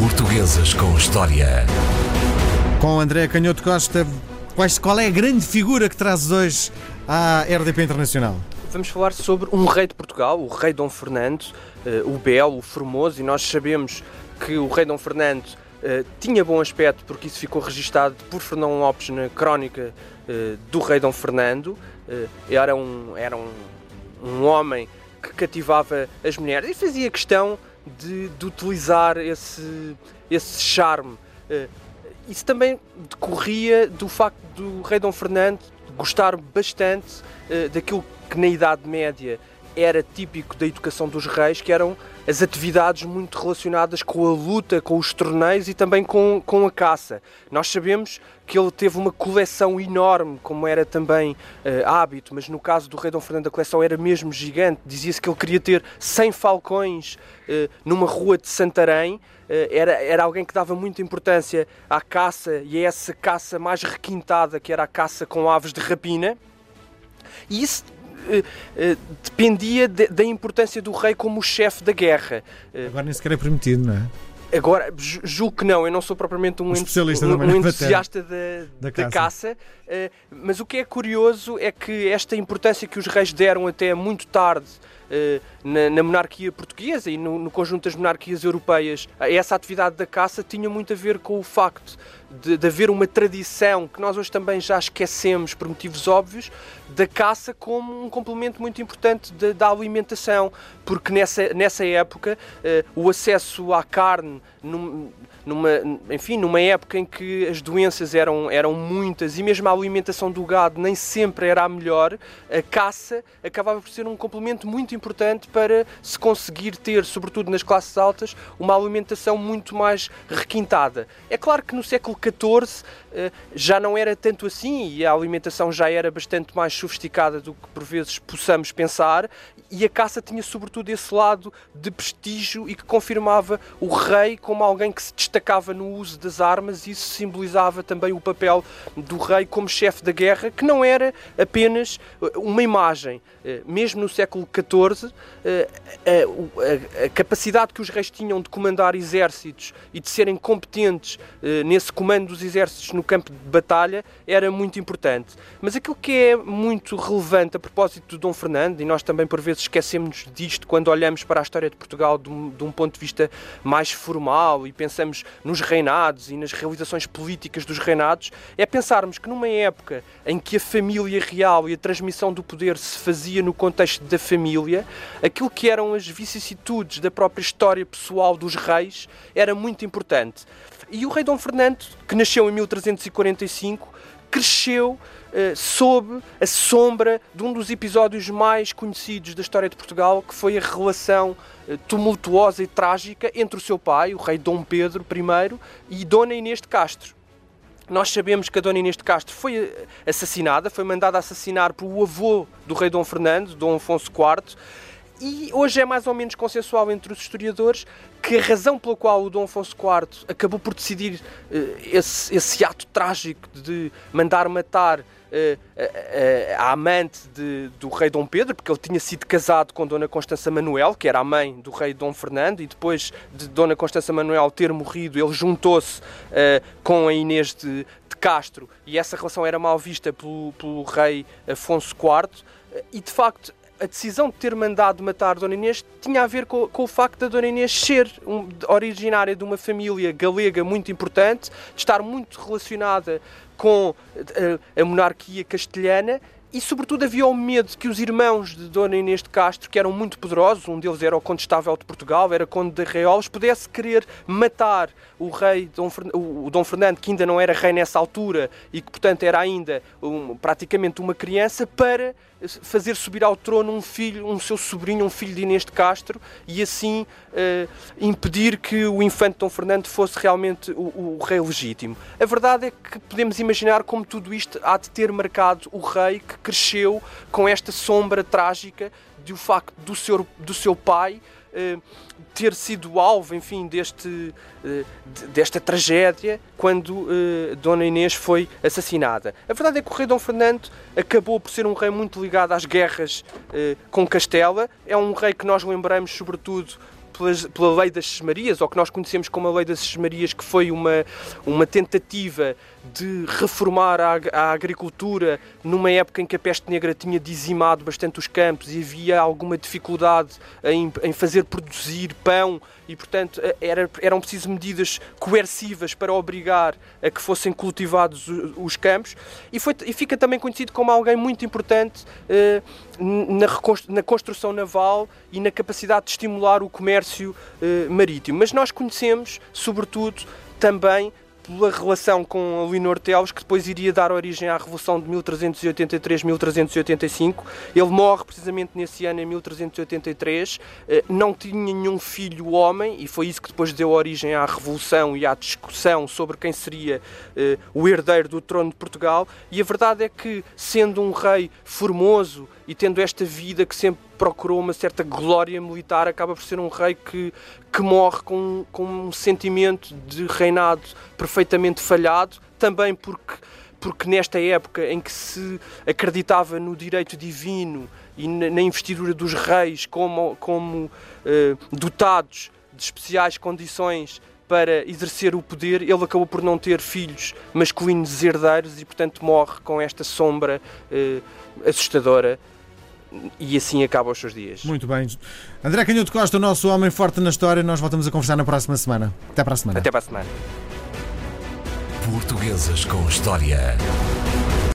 Portuguesas com História. Com André Canhoto Costa, quais- qual é a grande figura que trazes hoje à RDP Internacional? Vamos falar sobre um rei de Portugal, o rei Dom Fernando, eh, o belo, o formoso, e nós sabemos que o rei Dom Fernando eh, tinha bom aspecto, porque isso ficou registado por Fernão Lopes na crónica eh, do rei Dom Fernando. Era um, era um, um homem que cativava as mulheres e fazia questão de, de utilizar esse, esse charme. Eh, isso também decorria do facto do rei Dom Fernando gostar bastante eh, daquilo que na Idade Média era típico da educação dos reis, que eram as atividades muito relacionadas com a luta, com os torneios e também com, com a caça. Nós sabemos que ele teve uma coleção enorme, como era também eh, hábito, mas no caso do rei Dom Fernando a coleção era mesmo gigante. Dizia-se que ele queria ter 100 falcões eh, numa rua de Santarém. Eh, era, era alguém que dava muita importância à caça e a essa caça mais requintada, que era a caça com aves de rapina. E isso dependia de- da importância do rei como chefe da guerra. Eh, Agora nem sequer é permitido, não é? Agora, ju- julgo que não, eu não sou propriamente um, Um especialista um- um entusiasta da, Da da caça. caça, eh, mas o que é curioso é que esta importância que os reis deram até muito tarde eh, na, na monarquia portuguesa e no, no conjunto das monarquias europeias, essa atividade da caça tinha muito a ver com o facto de, de haver uma tradição que nós hoje também já esquecemos por motivos óbvios da caça como um complemento muito importante da- da alimentação, porque nessa, nessa época eh, o acesso à carne num- numa, enfim, numa época em que as doenças eram, eram muitas e mesmo a alimentação do gado nem sempre era a melhor, a caça acabava por ser um complemento muito importante para se conseguir ter, sobretudo nas classes altas, uma alimentação muito mais requintada. É claro que no século XIV eh, já não era tanto assim e a alimentação já era bastante mais sofisticada do que por vezes possamos pensar e a caça tinha sobretudo esse lado de prestígio e que confirmava o rei como alguém que se destacava no uso das armas e isso simbolizava também o papel do rei como chefe da guerra, que não era apenas eh, uma imagem. Eh, Mesmo no século XIV, eh, a, o- a- a capacidade que os reis tinham de comandar exércitos e de serem competentes eh, nesse comando dos exércitos no campo de batalha era muito importante. Mas aquilo que é muito relevante a propósito do Dom Fernando, e nós também por vezes esquecemos disto quando olhamos para a história de Portugal de um, de um ponto de vista mais formal e pensamos nos reinados e nas realizações políticas dos reinados, é pensarmos que numa época em que a família real e a transmissão do poder se fazia no contexto da família, aquilo que eram as vicissitudes da própria história pessoal dos reis era muito importante. E o rei Dom Fernando, que nasceu em 1345, cresceu eh, sob a sombra de um dos episódios mais conhecidos da história de Portugal, que foi a relação eh, tumultuosa e trágica entre o seu pai, o rei Dom Pedro I, e Dona Inês de Castro. Nós sabemos que a Dona Inês de Castro foi eh, assassinada, foi mandada assassinar pelo avô do rei Dom Fernando, Dom Afonso IV, e hoje é mais ou menos consensual entre os historiadores que a razão pela qual o Dom Afonso IV acabou por decidir eh, esse, esse ato trágico de mandar matar eh, a, a- amante de- do rei Dom Pedro, porque ele tinha sido casado com Dona Constança Manuel, que era a mãe do rei Dom Fernando, e depois de Dona Constança Manuel ter morrido, ele juntou-se eh, com a Inês de, de Castro, e essa relação era mal vista pelo, pelo rei Afonso IV, e de facto a decisão de ter mandado matar Dona Inês tinha a ver com, com o facto da Dona Inês ser um- originária de uma família galega muito importante, de estar muito relacionada com eh, a monarquia castelhana e, sobretudo, havia o medo que os irmãos de Dona Inês de Castro, que eram muito poderosos, um deles era o Condestável de Portugal, era Conde de Arraiolos, pudesse querer matar o rei Dom, o Dom Fernando, que ainda não era rei nessa altura e que, portanto, era ainda um- praticamente uma criança, para fazer subir ao trono um filho, um seu sobrinho, um filho de Inês de Castro, e assim eh, impedir que o infante Dom Fernando fosse realmente o, o rei legítimo. A verdade é que podemos imaginar como tudo isto há de ter marcado o rei que cresceu com esta sombra trágica do facto do seu, do seu pai eh, ter sido alvo, enfim, deste, eh, de- desta tragédia quando eh, Dona Inês foi assassinada. A verdade é que o rei Dom Fernando acabou por ser um rei muito ligado às guerras eh, com Castela. É um rei que nós lembramos, sobretudo, pelas, pela lei das Sesmarias, ou que nós conhecemos como a lei das Sesmarias, que foi uma, uma tentativa de reformar a, a, agricultura numa época em que a peste negra tinha dizimado bastante os campos e havia alguma dificuldade em, em fazer produzir pão e, portanto, era, eram precisas medidas coercivas para obrigar a que fossem cultivados os campos. E, foi, e fica também conhecido como alguém muito importante eh, na, na, construção naval e na capacidade de estimular o comércio eh, marítimo. Mas nós conhecemos, sobretudo, também pela relação com a Leonor Teles, que depois iria dar origem à Revolução de 1383-1385. Ele morre precisamente nesse ano, em 1383. Eh, não tinha nenhum filho homem, e foi isso que depois deu origem à Revolução e à discussão sobre quem seria eh, o herdeiro do trono de Portugal. E a verdade é que, sendo um rei formoso e tendo esta vida que sempre procurou uma certa glória militar, acaba por ser um rei que, que morre com, com um sentimento de reinado perfeitamente falhado, também porque, porque nesta época em que se acreditava no direito divino e na investidura dos reis como, como uh, dotados de especiais condições para exercer o poder, ele acabou por não ter filhos masculinos herdeiros e, portanto, morre com esta sombra uh, assustadora e assim acaba os seus dias. Muito bem. André Canhoto Costa, o nosso homem forte na história, nós voltamos a conversar na próxima semana. Até para a semana. Até para a semana. Portuguesas com História.